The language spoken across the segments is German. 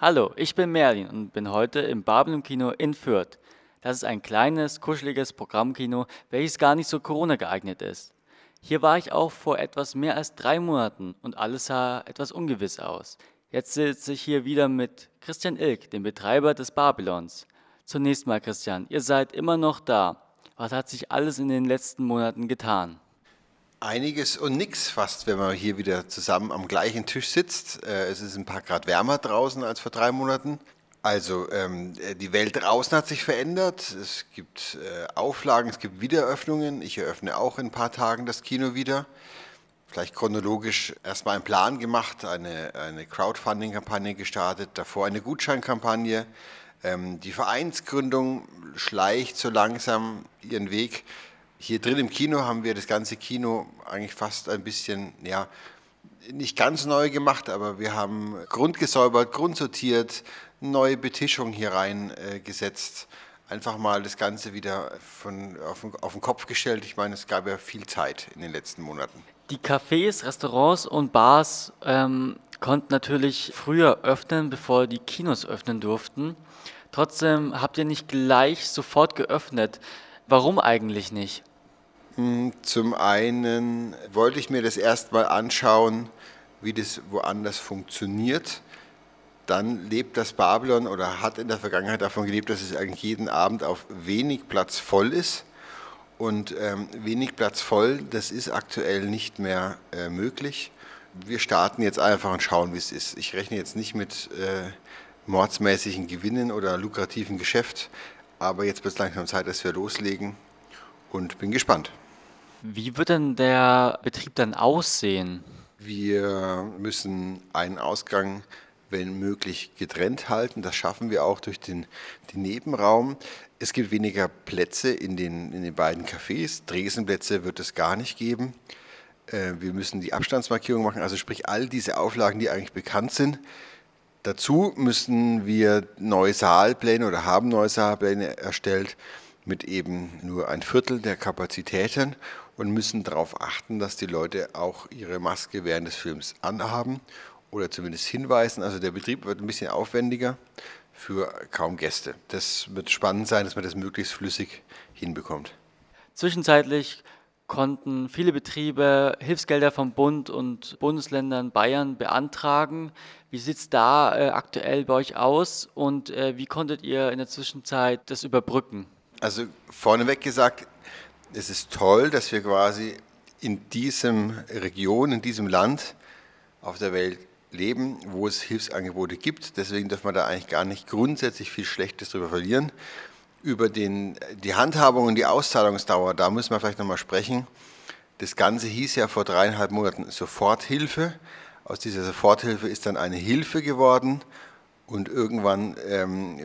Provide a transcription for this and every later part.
Hallo, ich bin Merlin und bin heute im Babylon Kino in Fürth. Das ist ein kleines, kuscheliges Programmkino, welches gar nicht so Corona geeignet ist. Hier war ich auch vor etwas mehr als drei Monaten und alles sah etwas ungewiss aus. Jetzt sitze ich hier wieder mit Christian Ilk, dem Betreiber des Babylons. Zunächst mal, Christian, ihr seid immer noch da. Was hat sich alles in den letzten Monaten getan? Einiges und nichts fast, wenn man hier wieder zusammen am gleichen Tisch sitzt. Äh, es ist ein paar Grad wärmer draußen als vor drei Monaten. Also ähm, die Welt draußen hat sich verändert. Es gibt äh, Auflagen, es gibt Wiedereröffnungen. Ich eröffne auch in ein paar Tagen das Kino wieder. Vielleicht chronologisch erstmal einen Plan gemacht, eine, eine Crowdfunding-Kampagne gestartet, davor eine Gutscheinkampagne. Ähm, die Vereinsgründung schleicht so langsam ihren Weg. Hier drin im Kino haben wir das ganze Kino eigentlich fast ein bisschen, ja, nicht ganz neu gemacht, aber wir haben grundgesäubert, grundsortiert, neue Betischung hier reingesetzt. Äh, Einfach mal das Ganze wieder von, auf, auf den Kopf gestellt. Ich meine, es gab ja viel Zeit in den letzten Monaten. Die Cafés, Restaurants und Bars ähm, konnten natürlich früher öffnen, bevor die Kinos öffnen durften. Trotzdem habt ihr nicht gleich sofort geöffnet. Warum eigentlich nicht? Zum einen wollte ich mir das erstmal anschauen, wie das woanders funktioniert. Dann lebt das Babylon oder hat in der Vergangenheit davon gelebt, dass es eigentlich jeden Abend auf wenig Platz voll ist. Und ähm, wenig Platz voll, das ist aktuell nicht mehr äh, möglich. Wir starten jetzt einfach und schauen, wie es ist. Ich rechne jetzt nicht mit äh, mordsmäßigen Gewinnen oder lukrativen Geschäft, aber jetzt wird es langsam Zeit, dass wir loslegen und bin gespannt. Wie wird denn der Betrieb dann aussehen? Wir müssen einen Ausgang, wenn möglich, getrennt halten. Das schaffen wir auch durch den, den Nebenraum. Es gibt weniger Plätze in den, in den beiden Cafés. Dresenplätze wird es gar nicht geben. Äh, wir müssen die Abstandsmarkierung machen, also sprich all diese Auflagen, die eigentlich bekannt sind. Dazu müssen wir neue Saalpläne oder haben neue Saalpläne erstellt mit eben nur ein Viertel der Kapazitäten und müssen darauf achten, dass die Leute auch ihre Maske während des Films anhaben oder zumindest hinweisen. Also der Betrieb wird ein bisschen aufwendiger für kaum Gäste. Das wird spannend sein, dass man das möglichst flüssig hinbekommt. Zwischenzeitlich konnten viele Betriebe Hilfsgelder vom Bund und Bundesländern Bayern beantragen. Wie sieht es da äh, aktuell bei euch aus und äh, wie konntet ihr in der Zwischenzeit das überbrücken? Also vorneweg gesagt, es ist toll, dass wir quasi in diesem Region, in diesem Land auf der Welt leben, wo es Hilfsangebote gibt. Deswegen dürfen wir da eigentlich gar nicht grundsätzlich viel Schlechtes darüber verlieren. Über den, die Handhabung und die Auszahlungsdauer, da müssen wir vielleicht nochmal sprechen. Das Ganze hieß ja vor dreieinhalb Monaten Soforthilfe. Aus dieser Soforthilfe ist dann eine Hilfe geworden und irgendwann ähm,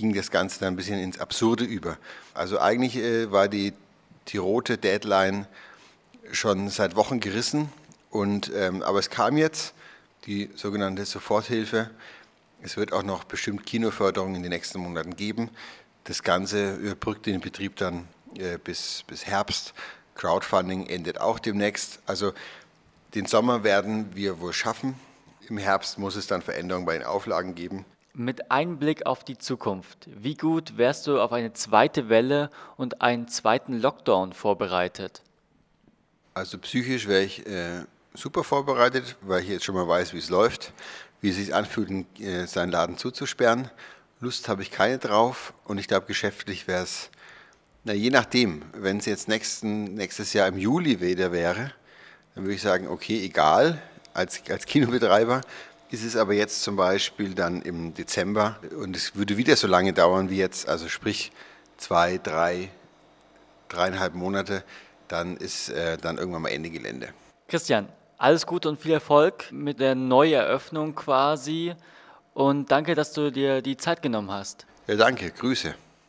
ging das Ganze dann ein bisschen ins Absurde über. Also eigentlich äh, war die, die rote Deadline schon seit Wochen gerissen, und, ähm, aber es kam jetzt die sogenannte Soforthilfe. Es wird auch noch bestimmt Kinoförderung in den nächsten Monaten geben. Das Ganze überbrückt den Betrieb dann äh, bis, bis Herbst. Crowdfunding endet auch demnächst. Also den Sommer werden wir wohl schaffen. Im Herbst muss es dann Veränderungen bei den Auflagen geben. Mit Einblick auf die Zukunft, wie gut wärst du auf eine zweite Welle und einen zweiten Lockdown vorbereitet? Also psychisch wäre ich äh, super vorbereitet, weil ich jetzt schon mal weiß, wie es läuft, wie es sich anfühlt, äh, seinen Laden zuzusperren. Lust habe ich keine drauf und ich glaube, geschäftlich wäre es, na je nachdem, wenn es jetzt nächsten, nächstes Jahr im Juli wieder wäre, dann würde ich sagen, okay, egal, als, als Kinobetreiber, ist es aber jetzt zum Beispiel dann im Dezember und es würde wieder so lange dauern wie jetzt, also sprich zwei, drei, dreieinhalb Monate, dann ist äh, dann irgendwann mal Ende Gelände. Christian, alles Gute und viel Erfolg mit der Neueröffnung quasi und danke, dass du dir die Zeit genommen hast. Ja, danke, Grüße.